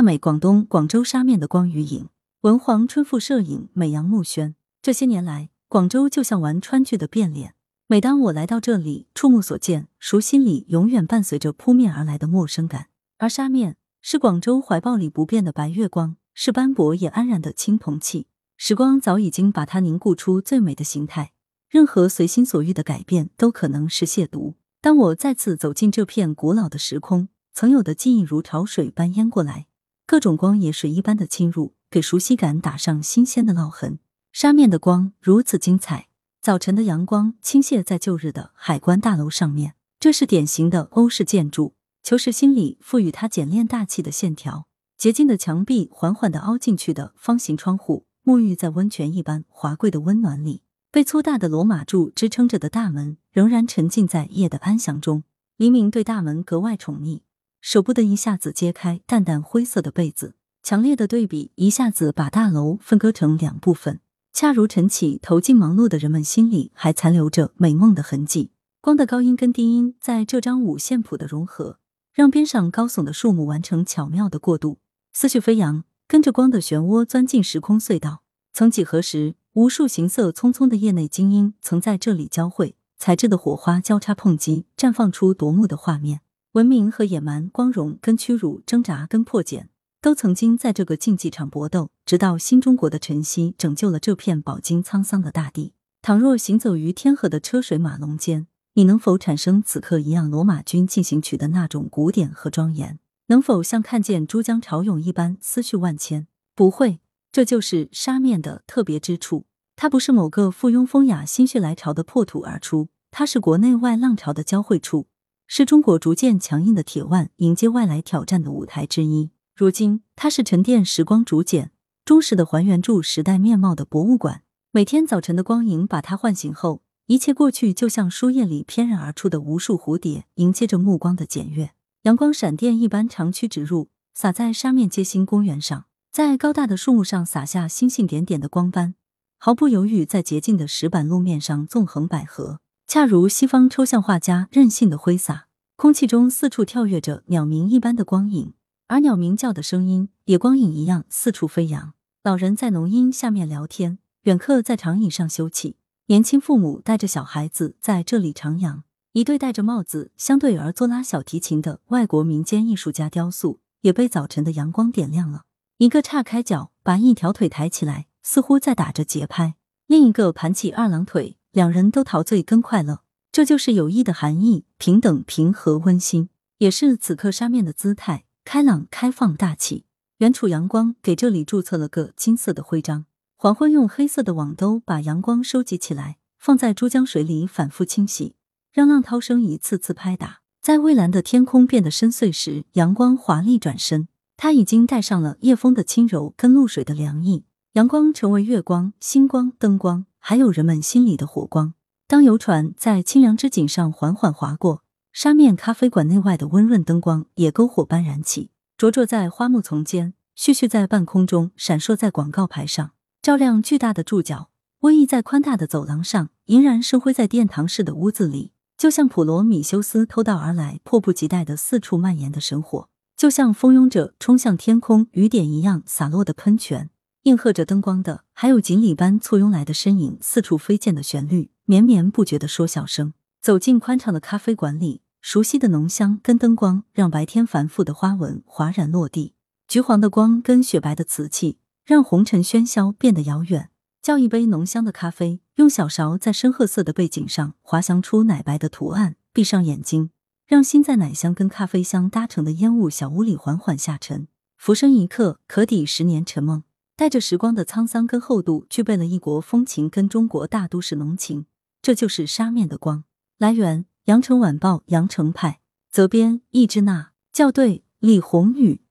大美广东广州沙面的光与影，文黄春富摄影，美阳木轩。这些年来，广州就像玩川剧的变脸。每当我来到这里，触目所见，熟心里永远伴随着扑面而来的陌生感。而沙面是广州怀抱里不变的白月光，是斑驳也安然的青铜器。时光早已经把它凝固出最美的形态，任何随心所欲的改变都可能是亵渎。当我再次走进这片古老的时空，曾有的记忆如潮水般淹过来。各种光也水一般的侵入，给熟悉感打上新鲜的烙痕。沙面的光如此精彩，早晨的阳光倾泻在旧日的海关大楼上面，这是典型的欧式建筑。求实心理赋予它简练大气的线条，洁净的墙壁，缓缓的凹进去的方形窗户，沐浴在温泉一般华贵的温暖里。被粗大的罗马柱支撑着的大门，仍然沉浸在夜的安详中。黎明对大门格外宠溺。舍不得一下子揭开淡淡灰色的被子，强烈的对比一下子把大楼分割成两部分。恰如晨起投进忙碌的人们心里还残留着美梦的痕迹。光的高音跟低音在这张五线谱的融合，让边上高耸的树木完成巧妙的过渡。思绪飞扬，跟着光的漩涡钻进时空隧道。曾几何时，无数行色匆匆的业内精英曾在这里交汇，材质的火花交叉碰击，绽放出夺目的画面。文明和野蛮，光荣跟屈辱，挣扎跟破茧，都曾经在这个竞技场搏斗，直到新中国的晨曦拯救了这片饱经沧桑的大地。倘若行走于天河的车水马龙间，你能否产生此刻一样罗马军进行曲的那种古典和庄严？能否像看见珠江潮涌一般思绪万千？不会，这就是沙面的特别之处。它不是某个附庸风雅、心血来潮的破土而出，它是国内外浪潮的交汇处。是中国逐渐强硬的铁腕迎接外来挑战的舞台之一。如今，它是沉淀时光竹简、忠实的还原住时代面貌的博物馆。每天早晨的光影把它唤醒后，一切过去就像书页里翩然而出的无数蝴蝶，迎接着目光的检阅。阳光闪电一般长驱直入，洒在沙面街心公园上，在高大的树木上洒下星星点点的光斑，毫不犹豫在洁净的石板路面上纵横捭阖。恰如西方抽象画家任性的挥洒，空气中四处跳跃着鸟鸣一般的光影，而鸟鸣叫的声音也光影一样四处飞扬。老人在浓荫下面聊天，远客在长椅上休憩，年轻父母带着小孩子在这里徜徉。一对戴着帽子、相对而坐拉小提琴的外国民间艺术家雕塑也被早晨的阳光点亮了。一个岔开脚，把一条腿抬起来，似乎在打着节拍；另一个盘起二郎腿。两人都陶醉跟快乐，这就是友谊的含义：平等、平和、温馨，也是此刻沙面的姿态，开朗、开放、大气。远处阳光给这里注册了个金色的徽章。黄昏用黑色的网兜把阳光收集起来，放在珠江水里反复清洗，让浪涛声一次次拍打。在蔚蓝的天空变得深邃时，阳光华丽转身，它已经带上了夜风的轻柔跟露水的凉意。阳光成为月光、星光、灯光。还有人们心里的火光。当游船在清凉之景上缓缓划过，沙面咖啡馆内外的温润灯光也篝火般燃起，灼灼在花木丛间，絮絮在半空中，闪烁在广告牌上，照亮巨大的柱脚，瘟疫在宽大的走廊上，银然生辉在殿堂式的屋子里，就像普罗米修斯偷盗而来、迫不及待的四处蔓延的神火，就像蜂拥着冲向天空雨点一样洒落的喷泉。应和着灯光的，还有锦鲤般簇拥来的身影，四处飞溅的旋律，绵绵不绝的说笑声。走进宽敞的咖啡馆里，熟悉的浓香跟灯光，让白天繁复的花纹哗然落地。橘黄的光跟雪白的瓷器，让红尘喧嚣变得遥远。叫一杯浓香的咖啡，用小勺在深褐色的背景上滑翔出奶白的图案。闭上眼睛，让心在奶香跟咖啡香搭成的烟雾小屋里缓缓下沉。浮生一刻，可抵十年沉梦。带着时光的沧桑跟厚度，具备了异国风情跟中国大都市浓情，这就是沙面的光。来源：羊城晚报羊城派，责编：易之娜，校对：李红宇。